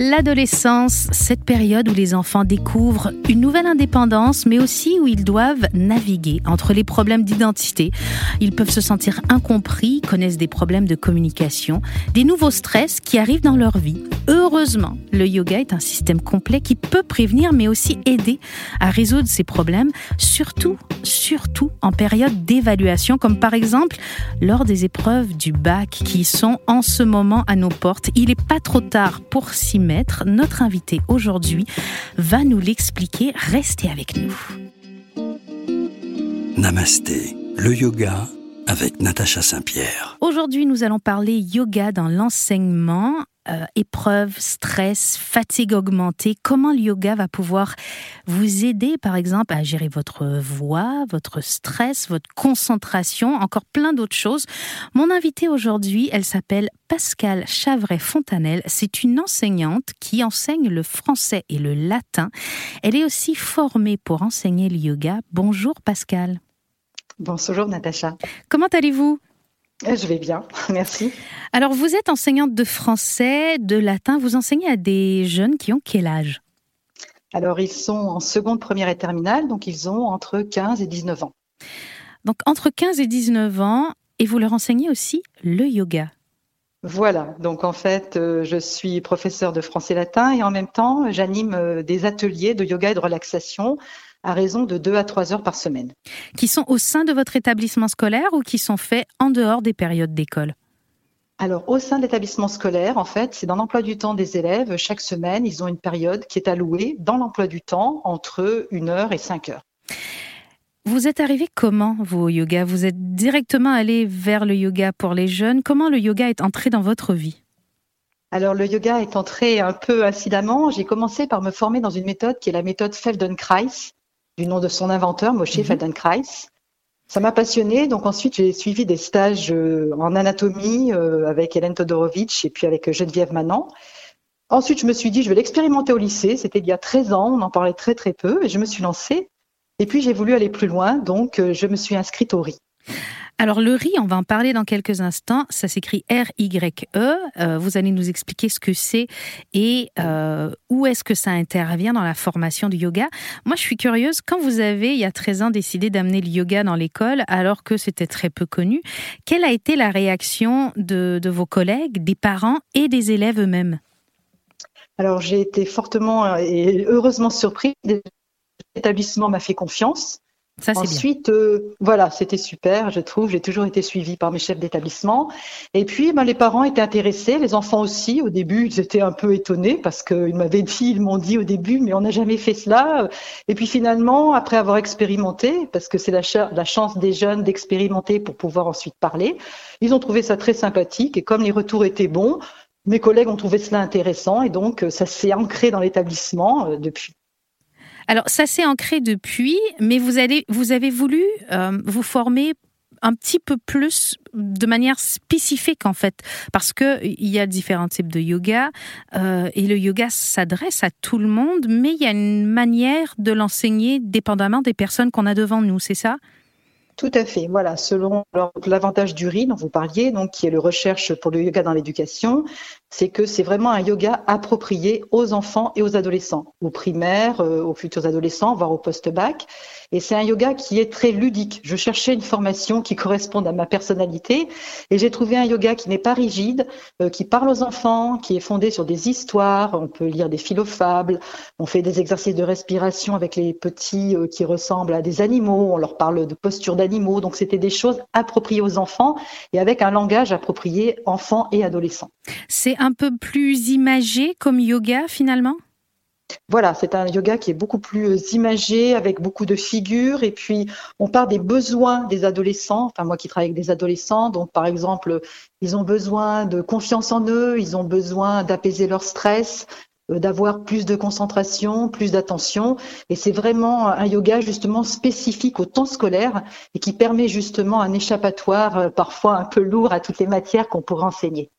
L'adolescence, cette période où les enfants découvrent une nouvelle indépendance, mais aussi où ils doivent naviguer entre les problèmes d'identité. Ils peuvent se sentir incompris, connaissent des problèmes de communication, des nouveaux stress qui arrivent dans leur vie. Heureusement, le yoga est un système complet qui peut prévenir, mais aussi aider à résoudre ces problèmes, surtout, surtout en période d'évaluation, comme par exemple lors des épreuves du bac qui sont en ce moment à nos portes. Il n'est pas trop tard pour s'y mettre. Notre invité aujourd'hui va nous l'expliquer. Restez avec nous. Namasté, le yoga avec Natacha Saint-Pierre. Aujourd'hui, nous allons parler yoga dans l'enseignement. Euh, épreuves, stress, fatigue augmentée, comment le yoga va pouvoir vous aider, par exemple, à gérer votre voix, votre stress, votre concentration, encore plein d'autres choses. Mon invitée aujourd'hui, elle s'appelle Pascal Chavret-Fontanelle. C'est une enseignante qui enseigne le français et le latin. Elle est aussi formée pour enseigner le yoga. Bonjour Pascal. Bonjour Natacha. Comment allez-vous? Je vais bien, merci. Alors vous êtes enseignante de français, de latin. Vous enseignez à des jeunes qui ont quel âge? Alors ils sont en seconde, première et terminale, donc ils ont entre 15 et 19 ans. Donc entre 15 et 19 ans, et vous leur enseignez aussi le yoga? Voilà, donc en fait, euh, je suis professeur de français latin et en même temps, j'anime euh, des ateliers de yoga et de relaxation à raison de 2 à 3 heures par semaine. Qui sont au sein de votre établissement scolaire ou qui sont faits en dehors des périodes d'école? Alors, au sein de l'établissement scolaire, en fait, c'est dans l'emploi du temps des élèves. Chaque semaine, ils ont une période qui est allouée dans l'emploi du temps entre 1 heure et 5 heures. Vous êtes arrivé comment, vous, au yoga? Vous êtes directement allé vers le yoga pour les jeunes. Comment le yoga est entré dans votre vie? Alors le yoga est entré un peu incidemment. J'ai commencé par me former dans une méthode qui est la méthode Feldenkrais, du nom de son inventeur, Moshe mhm. Feldenkrais. Ça m'a passionné, donc ensuite j'ai suivi des stages euh, en anatomie euh, avec Hélène Todorovitch et puis avec Geneviève Manan. Ensuite, je me suis dit, je vais l'expérimenter au lycée. C'était il y a 13 ans, on en parlait très très peu, et je me suis lancée. Et puis j'ai voulu aller plus loin, donc euh, je me suis inscrite au RI. Alors le riz, on va en parler dans quelques instants. Ça s'écrit R-Y-E. Euh, vous allez nous expliquer ce que c'est et euh, où est-ce que ça intervient dans la formation du yoga. Moi, je suis curieuse, quand vous avez, il y a 13 ans, décidé d'amener le yoga dans l'école, alors que c'était très peu connu, quelle a été la réaction de, de vos collègues, des parents et des élèves eux-mêmes? Alors j'ai été fortement et heureusement surprise. L'établissement m'a fait confiance. Ensuite, euh, voilà, c'était super, je trouve. J'ai toujours été suivie par mes chefs d'établissement. Et puis, ben, les parents étaient intéressés, les enfants aussi. Au début, ils étaient un peu étonnés parce qu'ils m'avaient dit, ils m'ont dit au début, mais on n'a jamais fait cela. Et puis finalement, après avoir expérimenté, parce que c'est la, chance des jeunes d'expérimenter pour pouvoir ensuite parler, ils ont trouvé ça très sympathique. Et comme les retours étaient bons, mes collègues ont trouvé cela intéressant et donc ça s'est ancré dans l'établissement euh, depuis. Alors, ça s'est ancré depuis, mais vous, allez, vous avez voulu euh, vous former un petit peu plus de manière spécifique en fait, parce que il y a différents types de yoga euh, et le yoga s'adresse à tout le monde, mais il y a une manière de l'enseigner dépendamment des personnes qu'on a devant nous, c'est ça? Tout à fait. Voilà, selon l'avantage du RI dont vous parliez, donc qui est le recherche pour le yoga dans l'éducation, c'est que c'est vraiment un yoga approprié aux enfants et aux adolescents, aux primaires, euh, aux futurs adolescents, voire au post-bac. Et c'est un yoga qui est très ludique. Je cherchais une formation qui corresponde à ma personnalité et j'ai trouvé un yoga qui n'est pas rigide, euh, qui parle aux enfants, qui est fondé sur des histoires. On peut lire des philofables. On fait des exercices de respiration avec les petits euh, qui ressemblent à des animaux. On leur parle de posture d'animaux. Donc c'était des choses appropriées aux enfants et avec un langage approprié enfants et adolescents. C'est un peu plus imagé comme yoga finalement? Voilà, c'est un yoga qui est beaucoup plus euh, imagé, avec beaucoup de figures, et puis on part des besoins des adolescents. Enfin, moi qui travaille avec des adolescents, donc par exemple, ils ont besoin de confiance en eux, ils ont besoin d'apaiser leur stress, euh, d'avoir plus de concentration, plus d'attention. Et c'est vraiment un yoga justement spécifique au temps scolaire et qui permet justement un échappatoire euh, parfois un peu lourd à toutes les matières qu'on pourrait enseigner.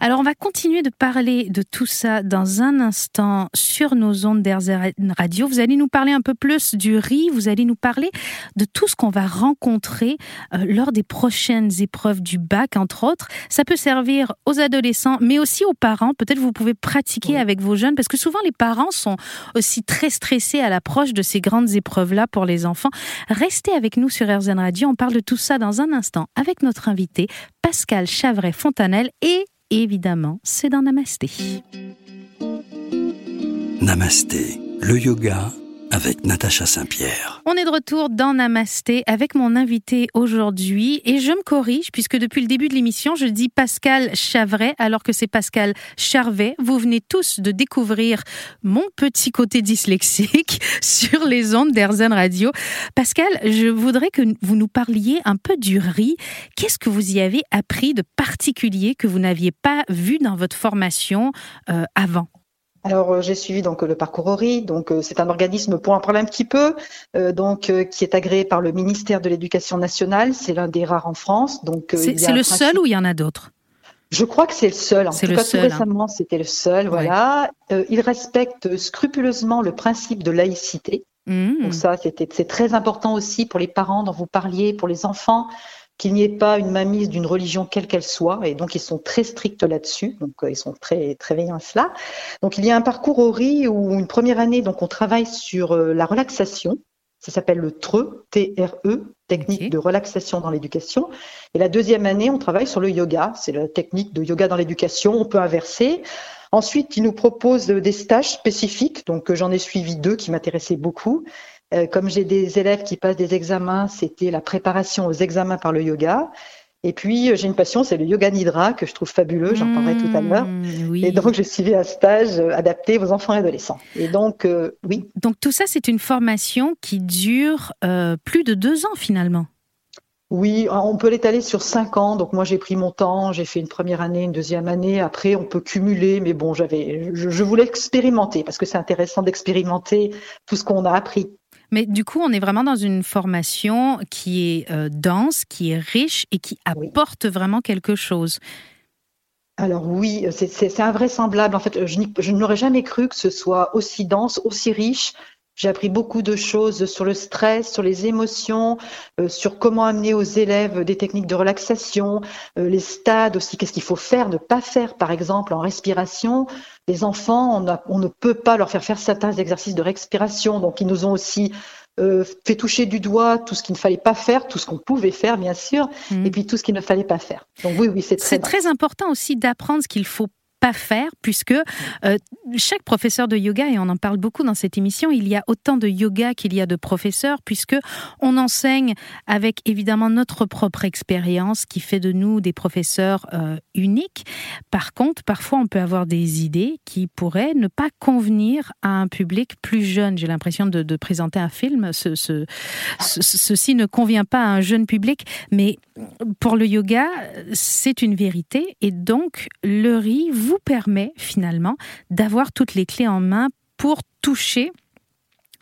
Alors on va continuer de parler de tout ça dans un instant sur nos ondes d'RZ Radio. Vous allez nous parler un peu plus du riz, vous allez nous parler de tout ce qu'on va rencontrer euh, lors des prochaines épreuves du bac, entre autres. Ça peut servir aux adolescents, mais aussi aux parents. Peut-être vous pouvez pratiquer avec vos jeunes, parce que souvent les parents sont aussi très stressés à l'approche de ces grandes épreuves-là pour les enfants. Restez avec nous sur RZN Radio, on parle de tout ça dans un instant avec notre invité Pascal Chavret-Fontanelle et évidemment, c'est dans Namasté. Namasté, le yoga avec Natacha Saint-Pierre. On est de retour dans Namasté avec mon invité aujourd'hui et je me corrige puisque depuis le début de l'émission, je dis Pascal Chavret alors que c'est Pascal Charvet. Vous venez tous de découvrir mon petit côté dyslexique sur les ondes d'Airzen Radio. Pascal, je voudrais que vous nous parliez un peu du riz. Qu'est-ce que vous y avez appris de particulier que vous n'aviez pas vu dans votre formation euh, avant? Alors euh, j'ai suivi donc le parcours ORI, donc euh, c'est un organisme pour un problème qui peut, euh, donc qui est agréé par le ministère de l'Éducation nationale. C'est l'un des rares en France. Donc c'est le seul ou il y en a d'autres? Je crois que c'est le seul. En tout cas, tout hein. récemment, c'était le seul. Voilà. il respecte scrupuleusement le principe de laïcité. Mmh. Donc ça, c'est très important aussi pour les parents dont vous parliez, pour les enfants qu'il n'y ait pas une mainmise d'une religion quelle qu'elle soit, et donc ils sont très stricts là-dessus, donc euh, ils sont très très veillants à cela. Donc il y a un parcours au riz où une première année, donc on travaille sur euh, la relaxation, ça s'appelle le TRE, T-R-E, technique de relaxation dans l'éducation. Et la deuxième année, on travaille sur le yoga, c'est la technique de yoga dans l'éducation, on peut inverser. Ensuite, il nous propose des stages spécifiques, donc euh, j'en ai suivi deux qui m'intéressaient beaucoup. Euh, comme j'ai des élèves qui passent des examens, c'était la préparation aux examens par le yoga. Et puis, euh, j'ai une passion, c'est le yoga nidra, que je trouve fabuleux, j'en parlerai tout à l'heure. Mmh, et donc, j'ai suivi un stage euh, adapté aux enfants et adolescents. Et donc, oui. Donc, tout ça, c'est une formation qui dure plus de deux ans, finalement. Oui, on peut l'étaler sur cinq ans. Donc moi j'ai pris mon temps, j'ai fait une première année, une deuxième année. Après on peut cumuler, mais bon j'avais, je voulais expérimenter parce que c'est intéressant d'expérimenter tout ce qu'on a appris. Mais du coup, on est vraiment dans une formation qui est euh, dense, qui est riche et qui apporte vraiment quelque chose. Alors oui, c'est invraisemblable. En fait, je, je n'aurais jamais cru que ce soit aussi dense, aussi riche. J'ai appris beaucoup de choses sur le stress, sur les émotions, euh, sur comment amener aux élèves des techniques de relaxation, euh, les stades aussi, qu'est-ce qu'il faut faire, ne pas faire, par exemple, en respiration. Les enfants, on, ne peut pas leur faire faire certains exercices de respiration, donc ils nous ont aussi euh, fait toucher du doigt tout ce qu'il ne fallait pas faire, tout ce qu'on pouvait faire, bien sûr, mmh. et puis tout ce qu'il ne fallait pas faire. Donc oui, oui, c'est très. C'est très important aussi d'apprendre ce qu'il faut pas faire, puisque euh, chaque professeur de yoga, et on en parle beaucoup dans cette émission, il y a autant de yoga qu'il y a de professeurs, puisque on enseigne avec évidemment notre propre expérience qui fait de nous des professeurs euh, uniques. Par contre, parfois on peut avoir des idées qui pourraient ne pas convenir à un public plus jeune. J'ai l'impression de, présenter un film. Ce, ceci ne convient pas à un jeune public, mais pour le yoga, c'est une vérité, et donc le riz, permet finalement d'avoir toutes les clés en main pour toucher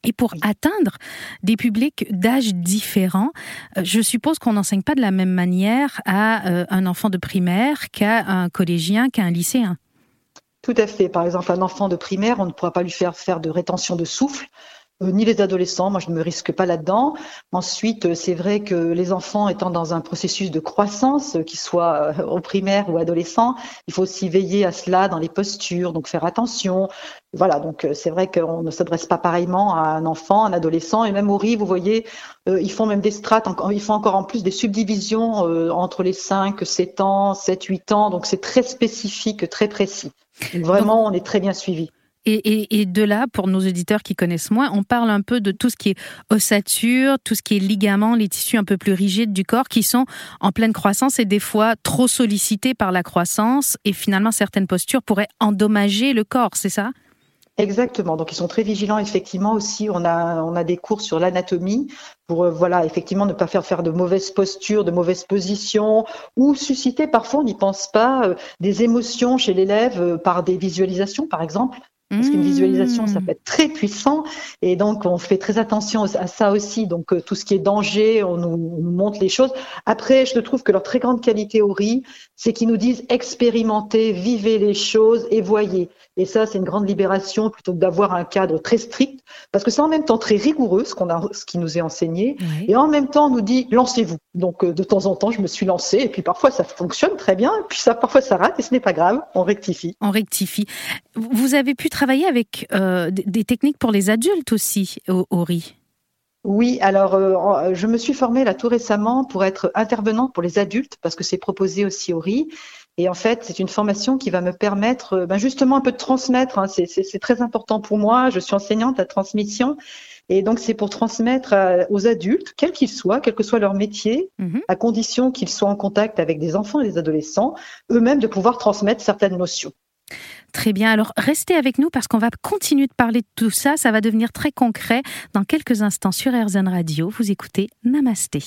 et pour atteindre des publics d'âge différents, euh, je suppose qu'on n'enseigne pas de la même manière à euh, un enfant de primaire qu'à un collégien, qu'à un lycéen. Tout à fait. Par exemple, un enfant de primaire, on ne pourra pas lui faire faire de rétention de souffle. Euh, ni les adolescents, moi je ne me risque pas là-dedans. Ensuite, euh, c'est vrai que les enfants étant dans un processus de croissance, euh, qu'ils soient au primaire ou adolescent, il faut aussi veiller à cela dans les postures, donc faire attention. Voilà, donc c'est vrai qu'on ne s'adresse pas pareillement à un enfant, un adolescent, et même au riz, vous voyez, ils font même des strates, ils font encore en plus des subdivisions entre les 5, 7 ans, 7, 8 ans, donc c'est très spécifique, très précis. vraiment, on est très bien suivi. Et, de là, pour nos auditeurs qui connaissent moins, on parle un peu de tout ce qui est ossature, tout ce qui est ligaments, les tissus un peu plus rigides du corps qui sont en pleine croissance et des fois trop sollicités par la croissance. Et finalement, certaines postures pourraient endommager le corps, c'est ça? Exactement. Donc ils sont très vigilants. Effectivement aussi, on a on a des cours sur l'anatomie pour euh, voilà effectivement ne pas faire faire de mauvaises postures, de mauvaises positions ou susciter parfois on n'y pense pas euh, des émotions chez l'élève euh, par des visualisations par exemple. Parce qu'une visualisation, ça mmh. peut être très puissant. Et donc, on fait très attention à ça aussi. Donc, euh, tout ce qui est danger, on nous, montre les choses. Après, je trouve que leur très grande qualité au riz, c'est qu'ils nous disent expérimentez, vivez les choses et voyez. Et ça, c'est une grande libération plutôt que d'avoir un cadre très strict, parce que c'est en même temps très rigoureux ce, qu'on a, ce qui nous est enseigné, et en même temps on nous dit lancez-vous. Donc euh, de temps en temps, je me suis lancée, et puis parfois ça fonctionne très bien, et puis ça, parfois ça rate, et ce n'est pas grave, on rectifie. On rectifie. Vous avez pu travailler avec euh, des techniques pour les adultes aussi au, au riz oui, alors euh, je me suis formée là tout récemment pour être intervenante pour les adultes parce que c'est proposé aussi au riz. Et en fait, c'est une formation qui va me permettre euh, ben justement un peu de transmettre. Hein. C'est très important pour moi. Je suis enseignante à transmission. Et donc, c'est pour transmettre aux adultes, quels qu'ils soient, quel que soit leur métier, mhm. à condition qu'ils soient en contact avec des enfants et des adolescents, eux-mêmes de pouvoir transmettre certaines notions. Très bien, alors restez avec nous parce qu'on va continuer de parler de tout ça, ça va devenir très concret dans quelques instants sur RZN Radio. Vous écoutez Namasté.